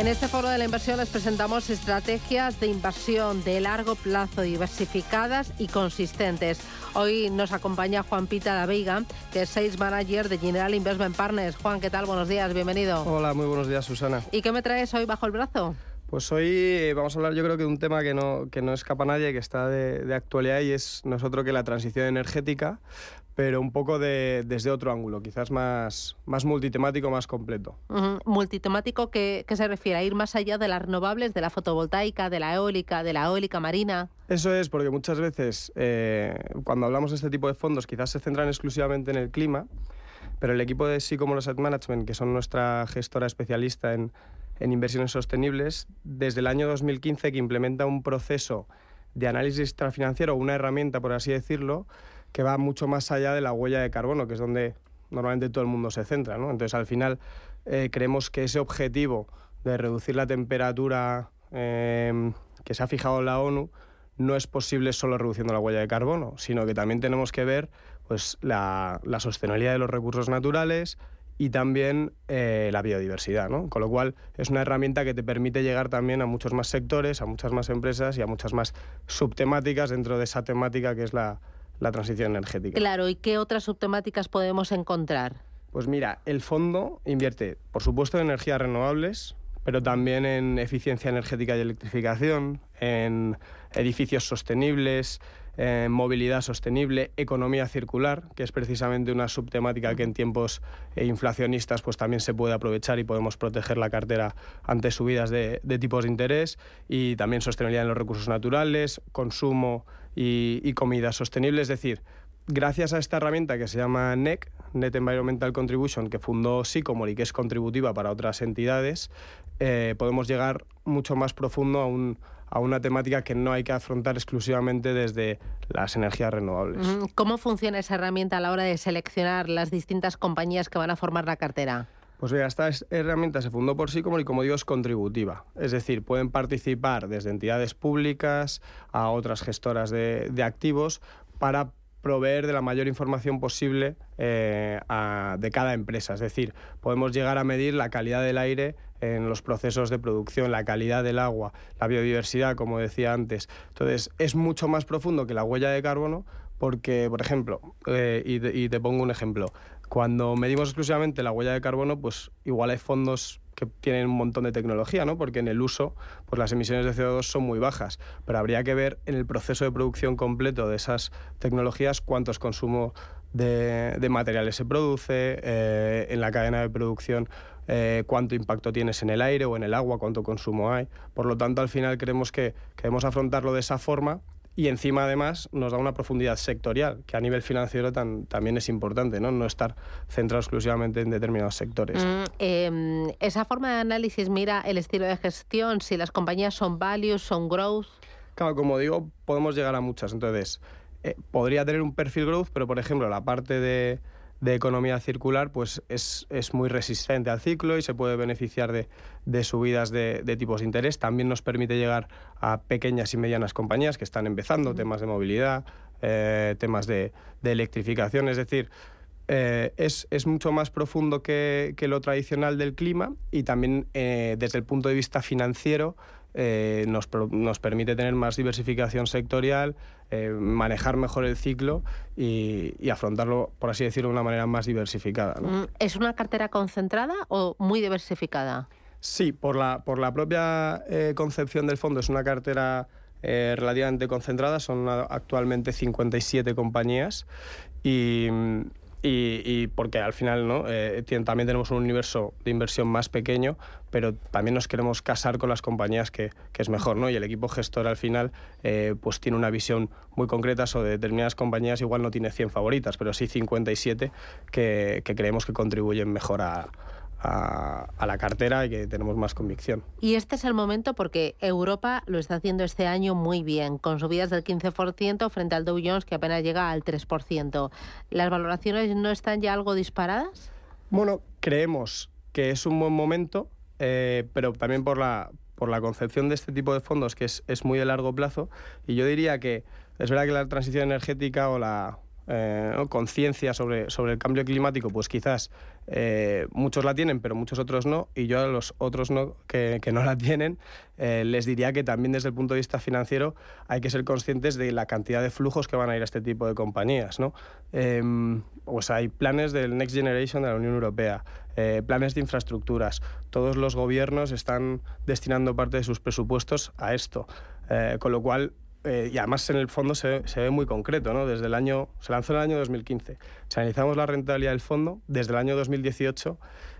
En este foro de la inversión les presentamos estrategias de inversión de largo plazo diversificadas y consistentes. Hoy nos acompaña Juan Pita La Veiga, que es Sales Manager de General Investment Partners. Juan, ¿qué tal? Buenos días, bienvenido. Hola, muy buenos días, Susana. ¿Y qué me traes hoy bajo el brazo? Pues hoy eh, vamos a hablar yo creo que de un tema que no, que no escapa a nadie, que está de, de actualidad y es nosotros que la transición energética, pero un poco de, desde otro ángulo, quizás más, más multitemático, más completo. Ujú, Multitemático, ¿qué, qué se refiere? ¿A ir más allá de las renovables, de la fotovoltaica, de la eólica, de la eólica marina? Eso es porque muchas veces eh, cuando hablamos de este tipo de fondos quizás se centran exclusivamente en el clima, pero el equipo de Sycomore Asset Management, que son nuestra gestora especialista en, en inversiones sostenibles, desde el año 2015 que implementa un proceso de análisis extrafinanciero, una herramienta, por así decirlo, que va mucho más allá de la huella de carbono, que es donde normalmente todo el mundo se centra. ¿no? Entonces, al final, eh, creemos que ese objetivo de reducir la temperatura eh, que se ha fijado la ONU no es posible solo reduciendo la huella de carbono, sino que también tenemos que ver pues, la, la sostenibilidad de los recursos naturales y también eh, la biodiversidad. ¿no? Con lo cual, es una herramienta que te permite llegar también a muchos más sectores, a muchas más empresas y a muchas más subtemáticas dentro de esa temática que es la, la transición energética. Claro, ¿y qué otras subtemáticas podemos encontrar? Pues mira, el fondo invierte, por supuesto, en energías renovables, pero también en eficiencia energética y electrificación, en edificios sostenibles, en movilidad sostenible, economía circular, que es precisamente una subtemática que en tiempos eh, inflacionistas pues también se puede aprovechar y podemos proteger la cartera ante subidas de, de tipos de interés, y también sostenibilidad en los recursos naturales, consumo y, comida sostenible, es decir, gracias a esta herramienta que se llama NEC, Net Environmental Contribution, que fundó Sycomore y que es contributiva para otras entidades, eh, podemos llegar mucho más profundo a, un, a una temática que no hay que afrontar exclusivamente desde las energías renovables. ¿Cómo funciona esa herramienta a la hora de seleccionar las distintas compañías que van a formar la cartera? Pues mira, esta es- herramienta se fundó por Sycomore y como digo es contributiva. Es decir, pueden participar desde entidades públicas a otras gestoras de, de activos para proveer de la mayor información posible eh, de cada empresa. Es decir, podemos llegar a medir la calidad del aire en los procesos de producción, la calidad del agua, la biodiversidad, como decía antes. Entonces, es mucho más profundo que la huella de carbono porque, por ejemplo, eh, y, y te pongo un ejemplo, cuando medimos exclusivamente la huella de carbono, pues igual hay fondos que tienen un montón de tecnología, ¿no? Porque en el uso, pues las emisiones de CO2 son muy bajas, pero habría que ver en el proceso de producción completo de esas tecnologías cuántos consumo de, materiales se produce, eh, en la cadena de producción eh, cuánto impacto tienes en el aire o en el agua, cuánto consumo hay. Por lo tanto, al final creemos que, que debemos afrontarlo de esa forma y encima además nos da una profundidad sectorial, que a nivel financiero tan- también es importante, ¿no? no estar centrado exclusivamente en determinados sectores. Mm, eh, esa forma de análisis mira el estilo de gestión, si las compañías son values, son growth. Claro, como digo, podemos llegar a muchas. Entonces, eh, podría tener un perfil growth, pero por ejemplo, la parte de, de economía circular pues es, es muy resistente al ciclo y se puede beneficiar de, de subidas de, de tipos de interés. También nos permite llegar a pequeñas y medianas compañías que están empezando, temas de movilidad, eh, temas de, de electrificación. Es decir, eh, es, es mucho más profundo que, que lo tradicional del clima y también eh, desde el punto de vista financiero eh, nos, nos permite tener más diversificación sectorial, eh, manejar mejor el ciclo y, y afrontarlo, por así decirlo, de una manera más diversificada. ¿no? Mm, ¿Es una cartera concentrada o muy diversificada? Sí, por la, por la propia eh, concepción del fondo es una cartera relativamente concentrada, son actualmente 57 compañías y, y- porque al final ¿no? Eh, también tenemos un universo de inversión más pequeño, pero también nos queremos casar con las compañías que, que es mejor, ¿no? Y el equipo gestor al final eh, pues tiene una visión muy concreta sobre determinadas compañías, igual no tiene 100 favoritas, pero sí 57 que, que creemos que contribuyen mejor a, a, la cartera y que tenemos más convicción. Y este es el momento porque Europa lo está haciendo este año muy bien, con subidas del 15% frente al Dow Jones que apenas llega al 3%. ¿Las valoraciones no están ya algo disparadas? Bueno, creemos que es un buen momento, eh, pero también por la, por la concepción de este tipo de fondos que es, es muy de largo plazo. Y yo diría que es verdad que la transición energética o la eh, conciencia sobre, sobre el cambio climático, pues quizás eh, muchos la tienen, pero muchos otros no, y yo a los otros no, que, no la tienen, eh, les diría que también desde el punto de vista financiero hay que ser conscientes de la cantidad de flujos que van a ir a este tipo de compañías. ¿no? Em, pues hay planes del Next Generation de la Unión Europea, planes de infraestructuras, todos los gobiernos están destinando parte de sus presupuestos a esto, con lo cual eh, y además en el fondo se, ve muy concreto, ¿no? Desde el año, se lanzó en el año 2015. Si analizamos la rentabilidad del fondo, desde el año 2018,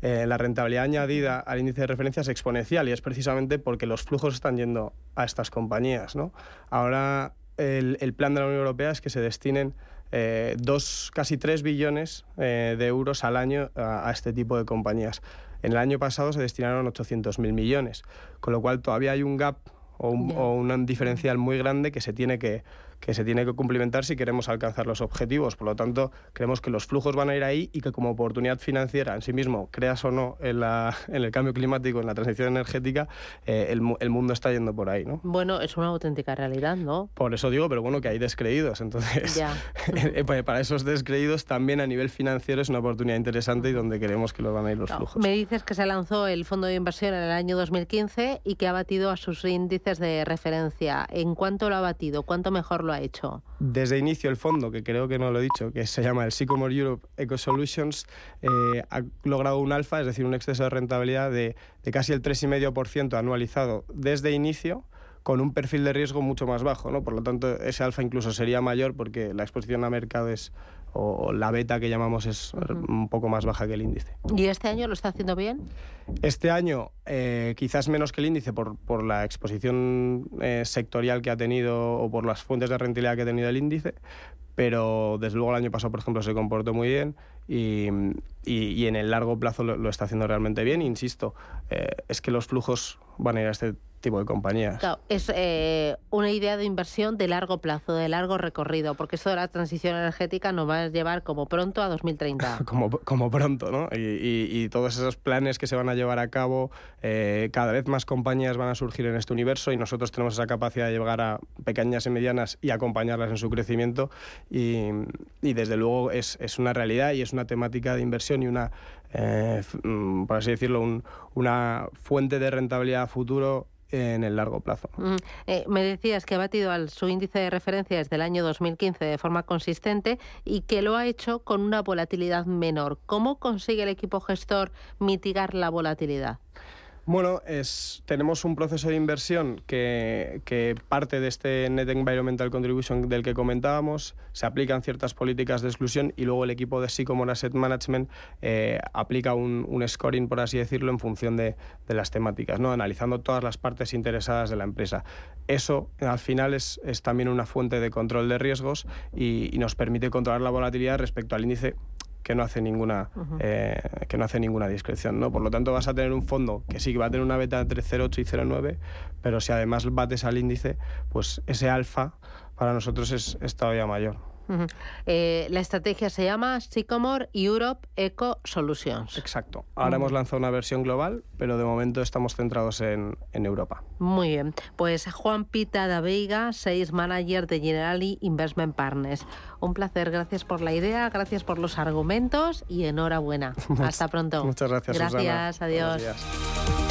eh, la rentabilidad añadida al índice de referencia es exponencial y es precisamente porque los flujos están yendo a estas compañías, ¿no? Ahora el, plan de la Unión Europea es que se destinen eh, dos, casi 3 billones de euros al año a, a este tipo de compañías. En el año pasado se destinaron 800.000 millones, con lo cual todavía hay un gap o un, diferencial muy grande que se tiene que, que se tiene que cumplimentar si queremos alcanzar los objetivos. Por lo tanto, creemos que los flujos van a ir ahí y que como oportunidad financiera en sí mismo, creas o no en, la, en el cambio climático, en la transición energética, eh, el, el, mundo está yendo por ahí. ¿no? Bueno, es una auténtica realidad, ¿no? Por eso digo, pero bueno, que hay descreídos. Entonces, eh, pues para esos descreídos también a nivel financiero es una oportunidad interesante y donde queremos que lo van a ir los flujos. Me dices que se lanzó el fondo de inversión en el año 2015 y que ha batido a sus índices de referencia. ¿En cuánto lo ha batido? ¿Cuánto mejor lo hecho? Desde inicio el fondo, que creo que no lo he dicho, que se llama el Sycomore Europe Eco Solutions, eh, ha logrado un alfa, es decir, un exceso de rentabilidad de, de casi el 3,5% anualizado desde inicio con un perfil de riesgo mucho más bajo, ¿no? Por lo tanto, ese alfa incluso sería mayor porque la exposición a mercado es, o la beta que llamamos es un poco más baja que el índice. ¿Y este año lo está haciendo bien? Este año eh, quizás menos que el índice por, por la exposición eh, sectorial que ha tenido o por las fuentes de rentabilidad que ha tenido el índice, pero desde luego el año pasado, por ejemplo, se comportó muy bien y, y, en el largo plazo lo, está haciendo realmente bien. Insisto, eh, es que los flujos van a ir a este tipo de compañías. Claro, es eh, una idea de inversión de largo plazo, de largo recorrido, porque esto de la transición energética nos va a llevar como pronto a 2030. como, como pronto, ¿no? Y, y, todos esos planes que se van a llevar a cabo, eh, cada vez más compañías van a surgir en este universo y nosotros tenemos esa capacidad de llegar a pequeñas y medianas y acompañarlas en su crecimiento y, y desde luego es, una realidad y es una temática de inversión y una, eh, mm, por así decirlo, una fuente de rentabilidad a futuro en el largo plazo. Eh, me decías que ha batido al su índice de referencia desde el año 2015 de forma consistente y que lo ha hecho con una volatilidad menor. ¿Cómo consigue el equipo gestor mitigar la volatilidad? Bueno, es, tenemos un proceso de inversión que, parte de este Net Environmental Contribution del que comentábamos, se aplican ciertas políticas de exclusión y luego el equipo de Sycomore Asset Management eh, aplica un, scoring, por así decirlo, en función de, las temáticas, ¿no? analizando todas las partes interesadas de la empresa. Eso, al final, es, también una fuente de control de riesgos y, y nos permite controlar la volatilidad respecto al índice que no hace ninguna eh, que no hace ninguna discreción no por lo tanto vas a tener un fondo que sí que va a tener una beta entre 0,8 y 0,9 pero si además bates al índice pues ese alfa para nosotros es, es todavía mayor eh, la estrategia se llama Sycomore Europe Eco Solutions. Exacto. Ahora hemos lanzado una versión global, pero de momento estamos centrados en, Europa. Muy bien. Pues Juan Pita da Veiga, Sales Manager de Generali Investment Partners. Un placer. Gracias por la idea, gracias por los argumentos y enhorabuena. Hasta pronto. Muchas gracias. Gracias. Adiós.